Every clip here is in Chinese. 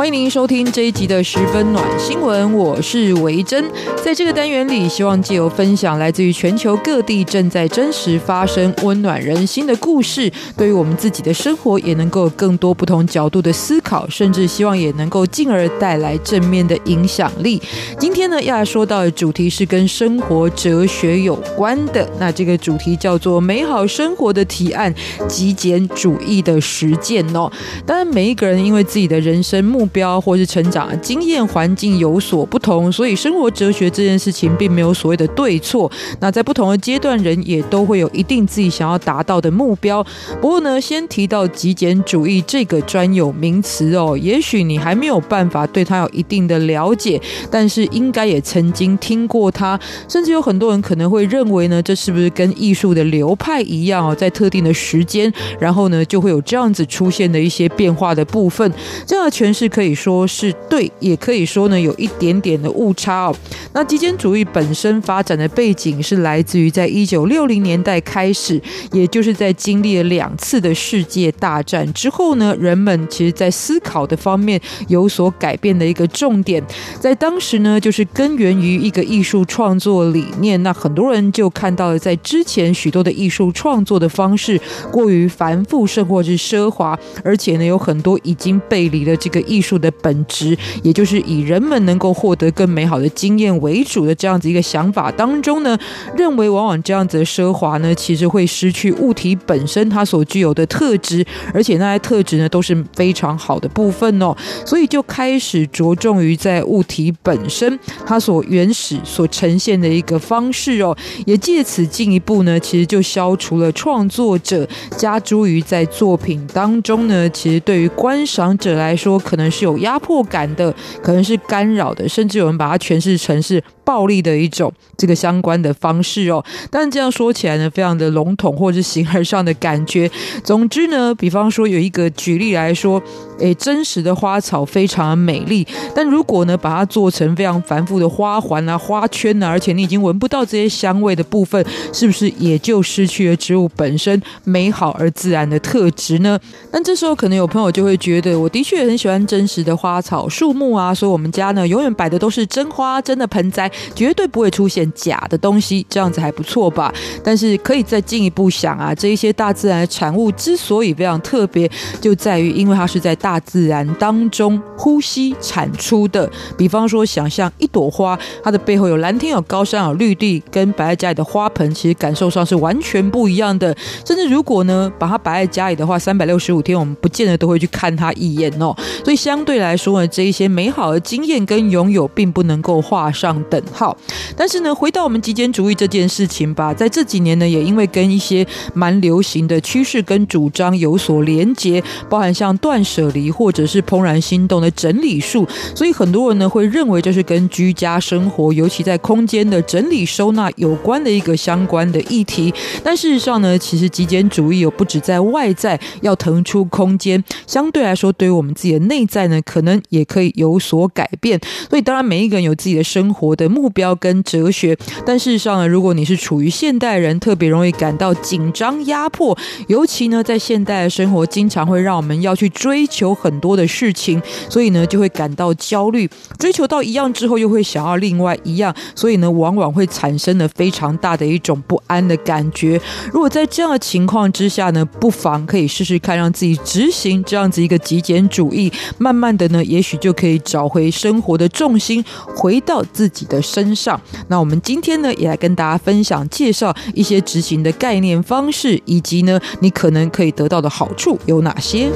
欢迎您收听这一集的十分暖新闻，我是维珍。在这个单元里，希望借由分享来自于全球各地正在真实发生、温暖人心的故事，对于我们自己的生活也能够有更多不同角度的思考，甚至希望也能够进而带来正面的影响力。今天呢，要说到的主题是跟生活哲学有关的，那这个主题叫做“美好生活的提案：极简主义的实践”哦。当然，每一个人因为自己的人生目标或是成长经验环境有所不同，所以生活哲学这件事情并没有所谓的对错。那在不同的阶段，人也都会有一定自己想要达到的目标。不过呢，先提到极简主义这个专有名词哦，也许你还没有办法对它有一定的了解，但是应该也曾经听过它。甚至有很多人可能会认为呢，这是不是跟艺术的流派一样哦，在特定的时间，然后呢就会有这样子出现的一些变化的部分。这样的诠释可。可以说是对，也可以说呢有一点点的误差哦。那极简主义本身发展的背景是来自于在一九六零年代开始，也就是在经历了两次的世界大战之后呢，人们其实在思考的方面有所改变的一个重点，在当时呢就是根源于一个艺术创作理念。那很多人就看到了在之前许多的艺术创作的方式过于繁复，甚或是奢华，而且呢有很多已经背离了这个艺术。的本质，也就是以人们能够获得更美好的经验为主的这样子一个想法当中呢，认为往往这样子的奢华呢，其实会失去物体本身它所具有的特质，而且那些特质呢都是非常好的部分哦，所以就开始着重于在物体本身它所原始所呈现的一个方式哦，也借此进一步呢，其实就消除了创作者加诸于在作品当中呢，其实对于观赏者来说可能是。有压迫感的，可能是干扰的，甚至有人把它诠释成是暴力的一种这个相关的方式哦。但这样说起来呢，非常的笼统，或者是形而上的感觉。总之呢，比方说有一个举例来说，诶，真实的花草非常的美丽，但如果呢把它做成非常繁复的花环啊、花圈啊，而且你已经闻不到这些香味的部分，是不是也就失去了植物本身美好而自然的特质呢？但这时候可能有朋友就会觉得，我的确很喜欢真实的花草树木啊，所以我们家呢永远摆的都是真花、真的盆栽，绝对不会出现假的东西，这样子还不错吧？但是可以再进一步想啊，这一些大自然的产物之所以非常特别，就在于因为它是在大自然当中呼吸产出的。比方说，想象一朵花，它的背后有蓝天、有高山、有绿地，跟摆在家里的花盆，其实感受上是完全不一样的。甚至如果呢，把它摆在家里的话，三百六十五天，我们不见得都会去看它一眼哦。所以相对来说呢，这一些美好的经验跟拥有并不能够画上等好。但是呢，回到我们极简主义这件事情吧，在这几年呢，也因为跟一些蛮流行的趋势跟主张有所连结，包含像断舍离或者是怦然心动的整理术，所以很多人呢会认为这是跟居家生活，尤其在空间的整理收纳有关的一个相关的议题。但事实上呢，其实极简主义有不止在外在要腾出空间，相对来说，对于我们自己的内在呢。可能也可以有所改变，所以当然每一个人有自己的生活的目标跟哲学，但事实上呢，如果你是处于现代人，特别容易感到紧张压迫，尤其呢在现代的生活，经常会让我们要去追求很多的事情，所以呢就会感到焦虑，追求到一样之后又会想要另外一样，所以呢往往会产生了非常大的一种不安的感觉。如果在这样的情况之下呢，不妨可以试试看，让自己执行这样子一个极简主义，慢慢。慢慢的呢，也许就可以找回生活的重心，回到自己的身上。那我们今天呢，也来跟大家分享介绍一些执行的概念方式，以及呢，你可能可以得到的好处有哪些。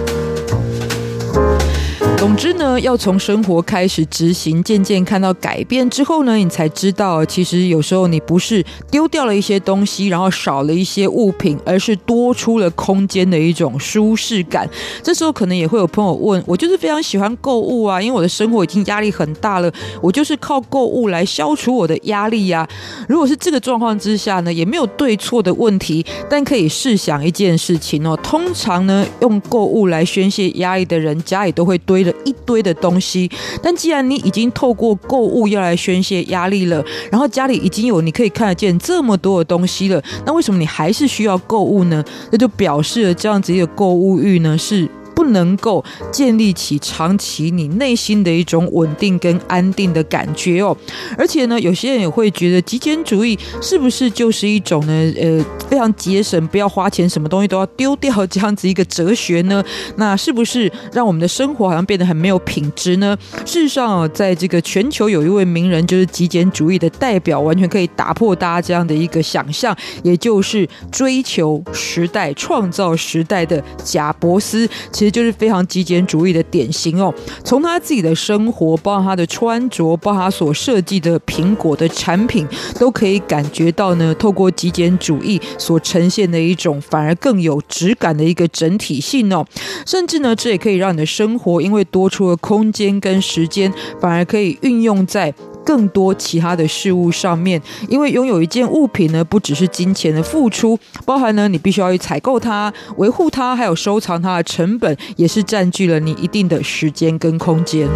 总之呢，要从生活开始执行，渐渐看到改变之后呢，你才知道，其实有时候你不是丢掉了一些东西，然后少了一些物品，而是多出了空间的一种舒适感。这时候可能也会有朋友问我，就是非常喜欢购物啊，因为我的生活已经压力很大了，我就是靠购物来消除我的压力呀。如果是这个状况之下呢，也没有对错的问题，但可以试想一件事情哦，通常呢，用购物来宣泄压力的人，家里都会堆一堆的东西。但既然你已经透过购物要来宣泄压力了，然后家里已经有你可以看得见这么多的东西了，那为什么你还是需要购物呢？那就表示了这样子一个购物欲呢是。不能够建立起长期你内心的一种稳定跟安定的感觉哦，而且呢，有些人也会觉得极简主义是不是就是一种呢？呃，非常节省，不要花钱，什么东西都要丢掉这样子一个哲学呢？那是不是让我们的生活好像变得很没有品质呢？事实上，在这个全球有一位名人就是极简主义的代表，完全可以打破大家这样的一个想象，也就是追求时代、创造时代的贾伯斯。实就是非常极简主义的典型哦。从他自己的生活，包括他的穿着，包括他所设计的苹果的产品，都可以感觉到呢，透过极简主义所呈现的一种反而更有质感的一个整体性哦。甚至呢，这也可以让你的生活因为多出了空间跟时间，反而可以运用在。更多其他的事物上面，因为拥有一件物品呢，不只是金钱的付出，包含呢，你必须要去采购它、维护它，还有收藏它的成本，也是占据了你一定的时间跟空间。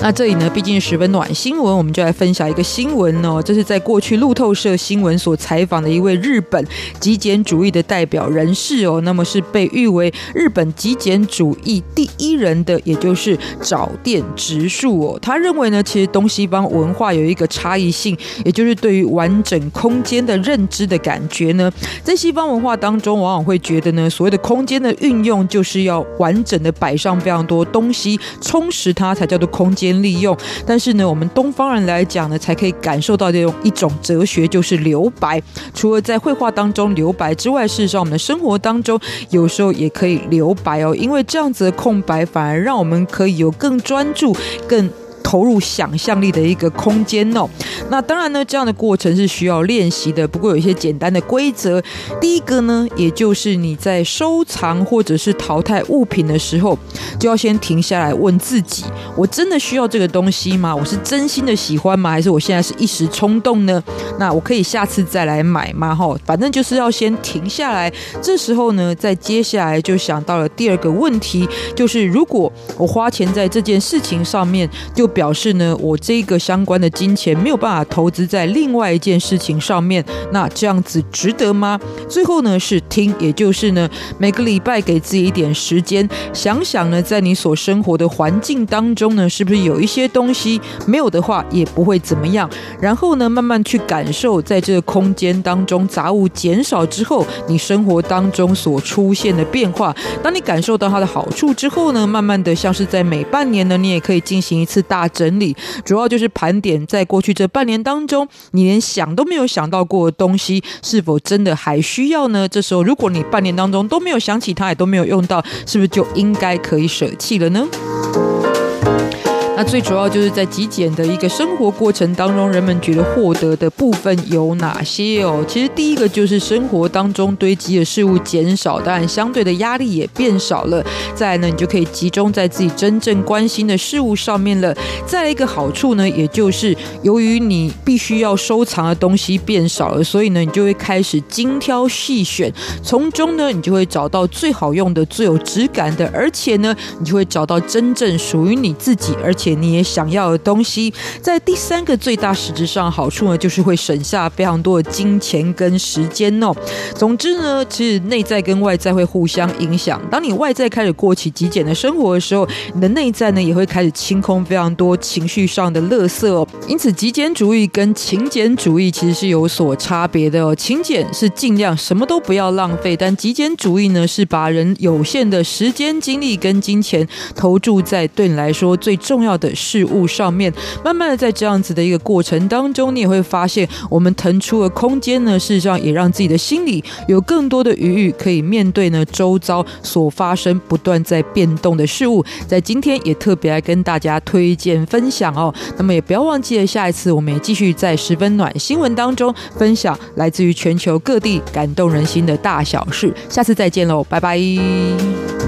那这里呢，毕竟是十分暖新闻，我们就来分享一个新闻哦。这是在过去路透社新闻所采访的一位日本极简主义的代表人士哦。那么是被誉为日本极简主义第一人的，也就是沼店直树哦。他认为呢，其实东西方文化有一个差异性，也就是对于完整空间的认知的感觉呢。在西方文化当中，往往会觉得呢，所谓的空间的运用，就是要完整的摆上非常多东西，充实它才叫做空间。利用，但是呢，我们东方人来讲呢，才可以感受到这种一种哲学，就是留白。除了在绘画当中留白之外，事实上，我们的生活当中有时候也可以留白哦，因为这样子的空白，反而让我们可以有更专注、更。投入想象力的一个空间哦。那当然呢，这样的过程是需要练习的。不过有一些简单的规则。第一个呢，也就是你在收藏或者是淘汰物品的时候，就要先停下来问自己：我真的需要这个东西吗？我是真心的喜欢吗？还是我现在是一时冲动呢？那我可以下次再来买吗？哈，反正就是要先停下来。这时候呢，再接下来就想到了第二个问题，就是如果我花钱在这件事情上面，就表示呢，我这个相关的金钱没有办法投资在另外一件事情上面，那这样子值得吗？最后呢是听，也就是呢每个礼拜给自己一点时间，想想呢在你所生活的环境当中呢，是不是有一些东西没有的话也不会怎么样，然后呢慢慢去感受在这个空间当中杂物减少之后，你生活当中所出现的变化。当你感受到它的好处之后呢，慢慢的像是在每半年呢，你也可以进行一次大。整理主要就是盘点，在过去这半年当中，你连想都没有想到过的东西，是否真的还需要呢？这时候，如果你半年当中都没有想起它，也都没有用到，是不是就应该可以舍弃了呢？最主要就是在极简的一个生活过程当中，人们觉得获得的部分有哪些哦？其实第一个就是生活当中堆积的事物减少，当然相对的压力也变少了。再来呢，你就可以集中在自己真正关心的事物上面了。再来一个好处呢，也就是由于你必须要收藏的东西变少了，所以呢，你就会开始精挑细选，从中呢，你就会找到最好用的、最有质感的，而且呢，你就会找到真正属于你自己，而且。你也想要的东西，在第三个最大实质上好处呢，就是会省下非常多的金钱跟时间哦。总之呢，其实内在跟外在会互相影响。当你外在开始过起极简的生活的时候，你的内在呢也会开始清空非常多情绪上的垃圾哦。因此，极简主义跟勤俭主义其实是有所差别的哦。勤俭是尽量什么都不要浪费，但极简主义呢是把人有限的时间、精力跟金钱投注在对你来说最重要要的事物上面。慢慢的，在这样子的一个过程当中，你也会发现，我们腾出了空间呢，事实上也让自己的心里有更多的余裕，可以面对呢周遭所发生不断在变动的事物。在今天也特别来跟大家推荐分享哦。那么也不要忘记了，下一次我们也继续在十分暖新闻当中分享来自于全球各地感动人心的大小事。下次再见喽，拜拜。